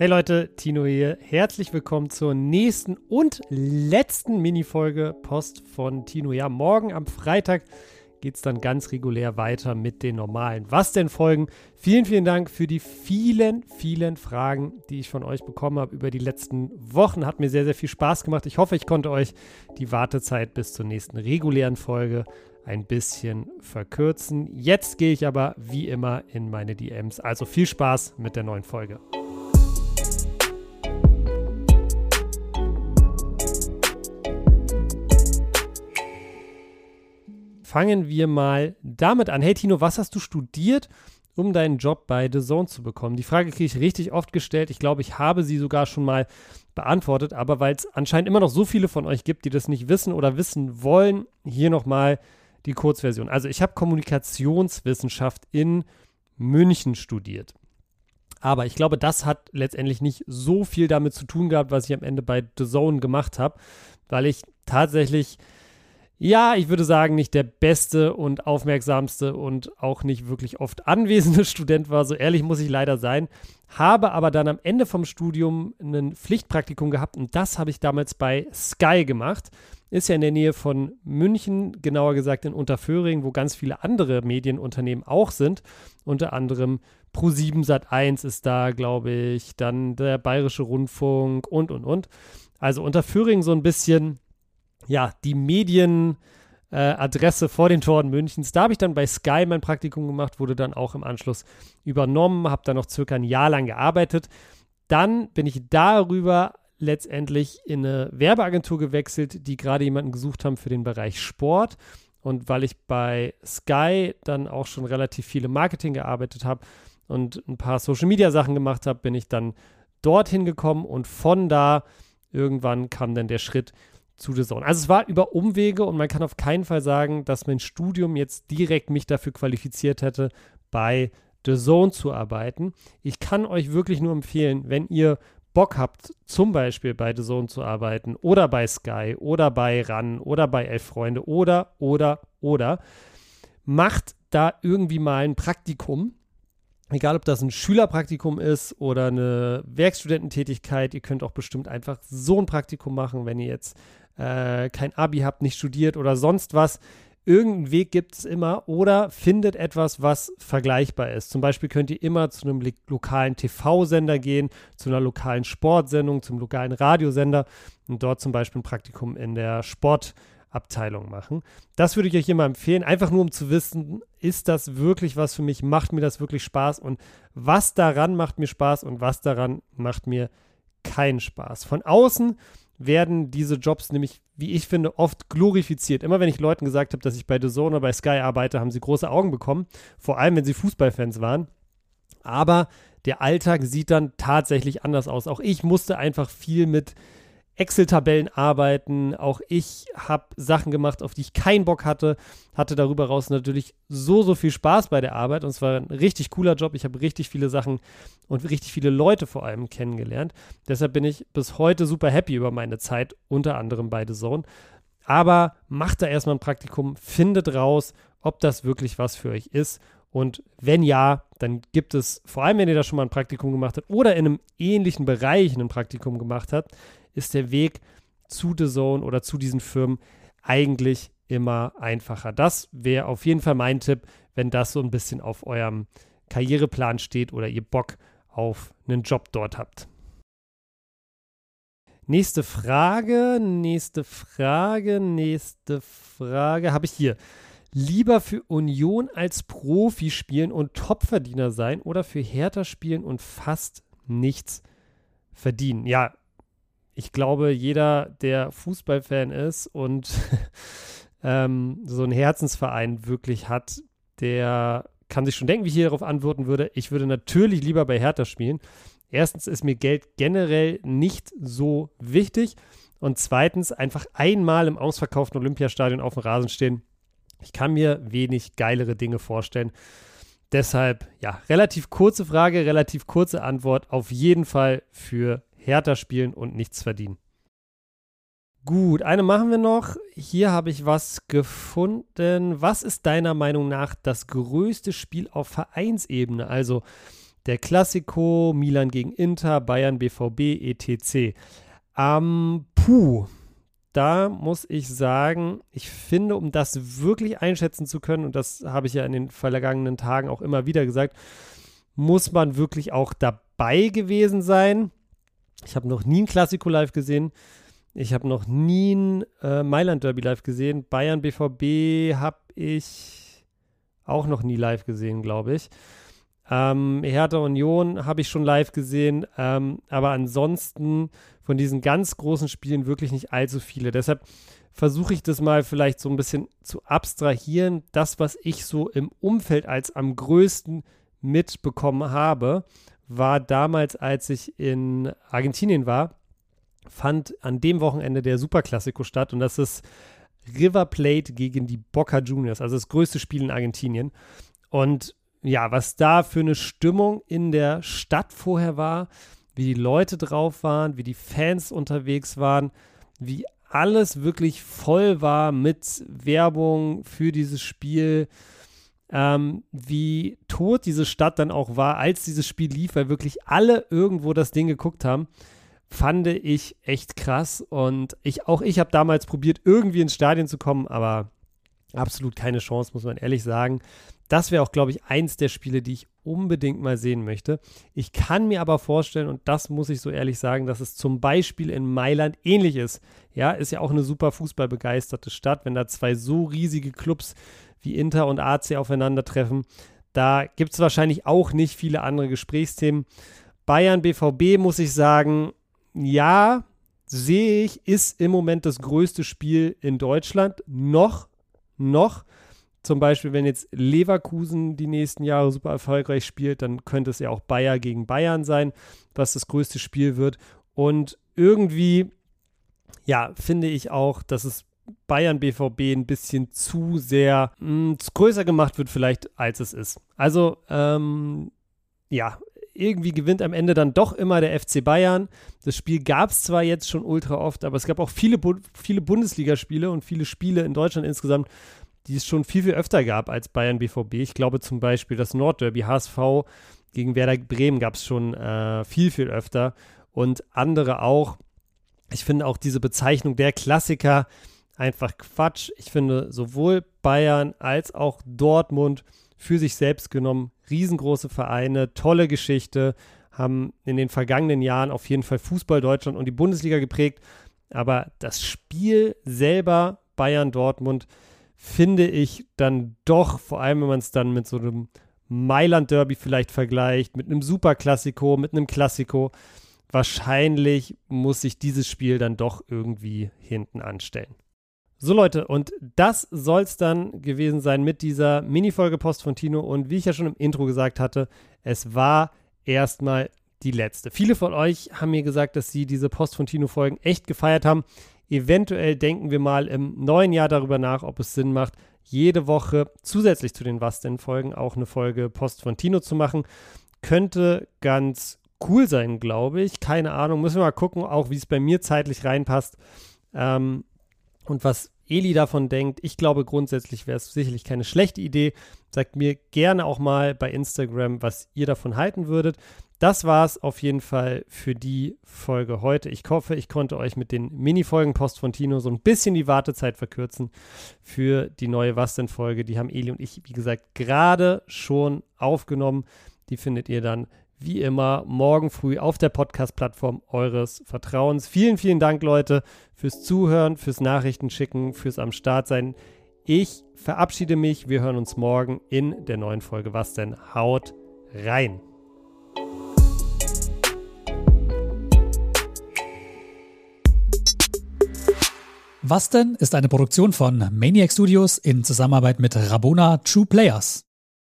Hey Leute, Tino hier. Herzlich willkommen zur nächsten und letzten Minifolge Post von Tino. Ja, morgen am Freitag geht es dann ganz regulär weiter mit den normalen Was denn Folgen. Vielen, vielen Dank für die vielen, vielen Fragen, die ich von euch bekommen habe über die letzten Wochen. Hat mir sehr, sehr viel Spaß gemacht. Ich hoffe, ich konnte euch die Wartezeit bis zur nächsten regulären Folge ein bisschen verkürzen. Jetzt gehe ich aber wie immer in meine DMs. Also viel Spaß mit der neuen Folge. Fangen wir mal damit an. Hey Tino, was hast du studiert, um deinen Job bei The Zone zu bekommen? Die Frage kriege ich richtig oft gestellt. Ich glaube, ich habe sie sogar schon mal beantwortet, aber weil es anscheinend immer noch so viele von euch gibt, die das nicht wissen oder wissen wollen, hier nochmal die Kurzversion. Also ich habe Kommunikationswissenschaft in München studiert. Aber ich glaube, das hat letztendlich nicht so viel damit zu tun gehabt, was ich am Ende bei The Zone gemacht habe, weil ich tatsächlich ja, ich würde sagen, nicht der beste und aufmerksamste und auch nicht wirklich oft anwesende Student war. So ehrlich muss ich leider sein. Habe aber dann am Ende vom Studium ein Pflichtpraktikum gehabt und das habe ich damals bei Sky gemacht. Ist ja in der Nähe von München, genauer gesagt in Unterföhring, wo ganz viele andere Medienunternehmen auch sind. Unter anderem Pro7 Sat1 ist da, glaube ich, dann der Bayerische Rundfunk und und und. Also Unterföhring so ein bisschen ja, die Medienadresse äh, vor den Toren Münchens. Da habe ich dann bei Sky mein Praktikum gemacht, wurde dann auch im Anschluss übernommen, habe dann noch circa ein Jahr lang gearbeitet. Dann bin ich darüber letztendlich in eine Werbeagentur gewechselt, die gerade jemanden gesucht haben für den Bereich Sport. Und weil ich bei Sky dann auch schon relativ viele Marketing gearbeitet habe und ein paar Social Media Sachen gemacht habe, bin ich dann dorthin gekommen und von da irgendwann kam dann der Schritt zu The Zone. Also es war über Umwege und man kann auf keinen Fall sagen, dass mein Studium jetzt direkt mich dafür qualifiziert hätte, bei The Zone zu arbeiten. Ich kann euch wirklich nur empfehlen, wenn ihr Bock habt, zum Beispiel bei The Zone zu arbeiten oder bei Sky oder bei RAN oder bei Elf Freunde oder, oder, oder, macht da irgendwie mal ein Praktikum. Egal, ob das ein Schülerpraktikum ist oder eine Werkstudententätigkeit, ihr könnt auch bestimmt einfach so ein Praktikum machen, wenn ihr jetzt äh, kein Abi habt, nicht studiert oder sonst was. Irgendeinen Weg gibt es immer oder findet etwas, was vergleichbar ist. Zum Beispiel könnt ihr immer zu einem lokalen TV-Sender gehen, zu einer lokalen Sportsendung, zum lokalen Radiosender und dort zum Beispiel ein Praktikum in der Sportabteilung machen. Das würde ich euch immer empfehlen, einfach nur um zu wissen, ist das wirklich was für mich, macht mir das wirklich Spaß und was daran macht mir Spaß und was daran macht mir keinen Spaß. Von außen werden diese Jobs nämlich, wie ich finde, oft glorifiziert. Immer wenn ich Leuten gesagt habe, dass ich bei The Zone oder bei Sky arbeite, haben sie große Augen bekommen. Vor allem, wenn sie Fußballfans waren. Aber der Alltag sieht dann tatsächlich anders aus. Auch ich musste einfach viel mit Excel-Tabellen arbeiten. Auch ich habe Sachen gemacht, auf die ich keinen Bock hatte. Hatte darüber raus natürlich so, so viel Spaß bei der Arbeit. Und es war ein richtig cooler Job. Ich habe richtig viele Sachen und richtig viele Leute vor allem kennengelernt. Deshalb bin ich bis heute super happy über meine Zeit, unter anderem bei The Zone. Aber macht da erstmal ein Praktikum, findet raus, ob das wirklich was für euch ist. Und wenn ja, dann gibt es, vor allem wenn ihr da schon mal ein Praktikum gemacht habt oder in einem ähnlichen Bereich ein Praktikum gemacht habt, ist der Weg zu The Zone oder zu diesen Firmen eigentlich immer einfacher. Das wäre auf jeden Fall mein Tipp, wenn das so ein bisschen auf eurem Karriereplan steht oder ihr Bock auf einen Job dort habt. Nächste Frage, nächste Frage, nächste Frage habe ich hier. Lieber für Union als Profi spielen und Topverdiener sein oder für Hertha spielen und fast nichts verdienen? Ja, ich glaube, jeder, der Fußballfan ist und ähm, so einen Herzensverein wirklich hat, der kann sich schon denken, wie ich hier darauf antworten würde. Ich würde natürlich lieber bei Hertha spielen. Erstens ist mir Geld generell nicht so wichtig. Und zweitens einfach einmal im ausverkauften Olympiastadion auf dem Rasen stehen. Ich kann mir wenig geilere Dinge vorstellen. Deshalb, ja, relativ kurze Frage, relativ kurze Antwort. Auf jeden Fall für härter spielen und nichts verdienen. Gut, eine machen wir noch. Hier habe ich was gefunden. Was ist deiner Meinung nach das größte Spiel auf Vereinsebene? Also der Classico, Milan gegen Inter, Bayern, BVB, etc. Ähm, puh, da muss ich sagen, ich finde, um das wirklich einschätzen zu können, und das habe ich ja in den vergangenen Tagen auch immer wieder gesagt, muss man wirklich auch dabei gewesen sein. Ich habe noch nie ein Klassiko live gesehen. Ich habe noch nie ein äh, Mailand Derby live gesehen. Bayern BVB habe ich auch noch nie live gesehen, glaube ich. Ähm, Hertha Union habe ich schon live gesehen, ähm, aber ansonsten von diesen ganz großen Spielen wirklich nicht allzu viele. Deshalb versuche ich das mal vielleicht so ein bisschen zu abstrahieren. Das, was ich so im Umfeld als am größten mitbekommen habe, war damals, als ich in Argentinien war, fand an dem Wochenende der Superklassiko statt und das ist River Plate gegen die Boca Juniors, also das größte Spiel in Argentinien. Und ja, was da für eine Stimmung in der Stadt vorher war, wie die Leute drauf waren, wie die Fans unterwegs waren, wie alles wirklich voll war mit Werbung für dieses Spiel, ähm, wie tot diese Stadt dann auch war, als dieses Spiel lief, weil wirklich alle irgendwo das Ding geguckt haben, fand ich echt krass. Und ich, auch ich habe damals probiert, irgendwie ins Stadion zu kommen, aber absolut keine Chance, muss man ehrlich sagen. Das wäre auch, glaube ich, eins der Spiele, die ich unbedingt mal sehen möchte. Ich kann mir aber vorstellen, und das muss ich so ehrlich sagen, dass es zum Beispiel in Mailand ähnlich ist. Ja, ist ja auch eine super fußballbegeisterte Stadt, wenn da zwei so riesige Clubs wie Inter und AC aufeinandertreffen. Da gibt es wahrscheinlich auch nicht viele andere Gesprächsthemen. Bayern BVB muss ich sagen, ja, sehe ich, ist im Moment das größte Spiel in Deutschland. Noch, noch. Zum Beispiel, wenn jetzt Leverkusen die nächsten Jahre super erfolgreich spielt, dann könnte es ja auch Bayer gegen Bayern sein, was das größte Spiel wird. Und irgendwie, ja, finde ich auch, dass es Bayern BVB ein bisschen zu sehr mh, hm, größer gemacht wird, vielleicht als es ist. Also, ähm, ja, irgendwie gewinnt am Ende dann doch immer der FC Bayern. Das Spiel gab es zwar jetzt schon ultra oft, aber es gab auch viele, viele Bundesligaspiele und viele Spiele in Deutschland insgesamt, die es schon viel, viel öfter gab als Bayern BVB. Ich glaube zum Beispiel das Nordderby HSV gegen Werder Bremen gab es schon äh, viel, viel öfter und andere auch. Ich finde auch diese Bezeichnung der Klassiker einfach Quatsch. Ich finde sowohl Bayern als auch Dortmund für sich selbst genommen riesengroße Vereine, tolle Geschichte, haben in den vergangenen Jahren auf jeden Fall Fußball Deutschland und die Bundesliga geprägt. Aber das Spiel selber, Bayern Dortmund, finde ich dann doch, vor allem wenn man es dann mit so einem Mailand-Derby vielleicht vergleicht, mit einem Superklassiko, mit einem Klassiko, wahrscheinlich muss sich dieses Spiel dann doch irgendwie hinten anstellen. So Leute, und das soll es dann gewesen sein mit dieser Mini-Folge Post von Tino. Und wie ich ja schon im Intro gesagt hatte, es war erstmal die letzte. Viele von euch haben mir gesagt, dass sie diese Post von Tino-Folgen echt gefeiert haben. Eventuell denken wir mal im neuen Jahr darüber nach, ob es Sinn macht, jede Woche zusätzlich zu den Was denn Folgen auch eine Folge Post von Tino zu machen. Könnte ganz cool sein, glaube ich. Keine Ahnung, müssen wir mal gucken, auch wie es bei mir zeitlich reinpasst. Ähm, und was Eli davon denkt. Ich glaube, grundsätzlich wäre es sicherlich keine schlechte Idee. Sagt mir gerne auch mal bei Instagram, was ihr davon halten würdet. Das war es auf jeden Fall für die Folge heute. Ich hoffe, ich konnte euch mit den Mini-Folgen Post von Tino so ein bisschen die Wartezeit verkürzen für die neue Was denn Folge. Die haben Eli und ich, wie gesagt, gerade schon aufgenommen. Die findet ihr dann wie immer morgen früh auf der Podcast-Plattform eures Vertrauens. Vielen, vielen Dank, Leute, fürs Zuhören, fürs Nachrichtenschicken, fürs am Start sein. Ich verabschiede mich. Wir hören uns morgen in der neuen Folge. Was denn? Haut rein! Was denn ist eine Produktion von Maniac Studios in Zusammenarbeit mit Rabona True Players.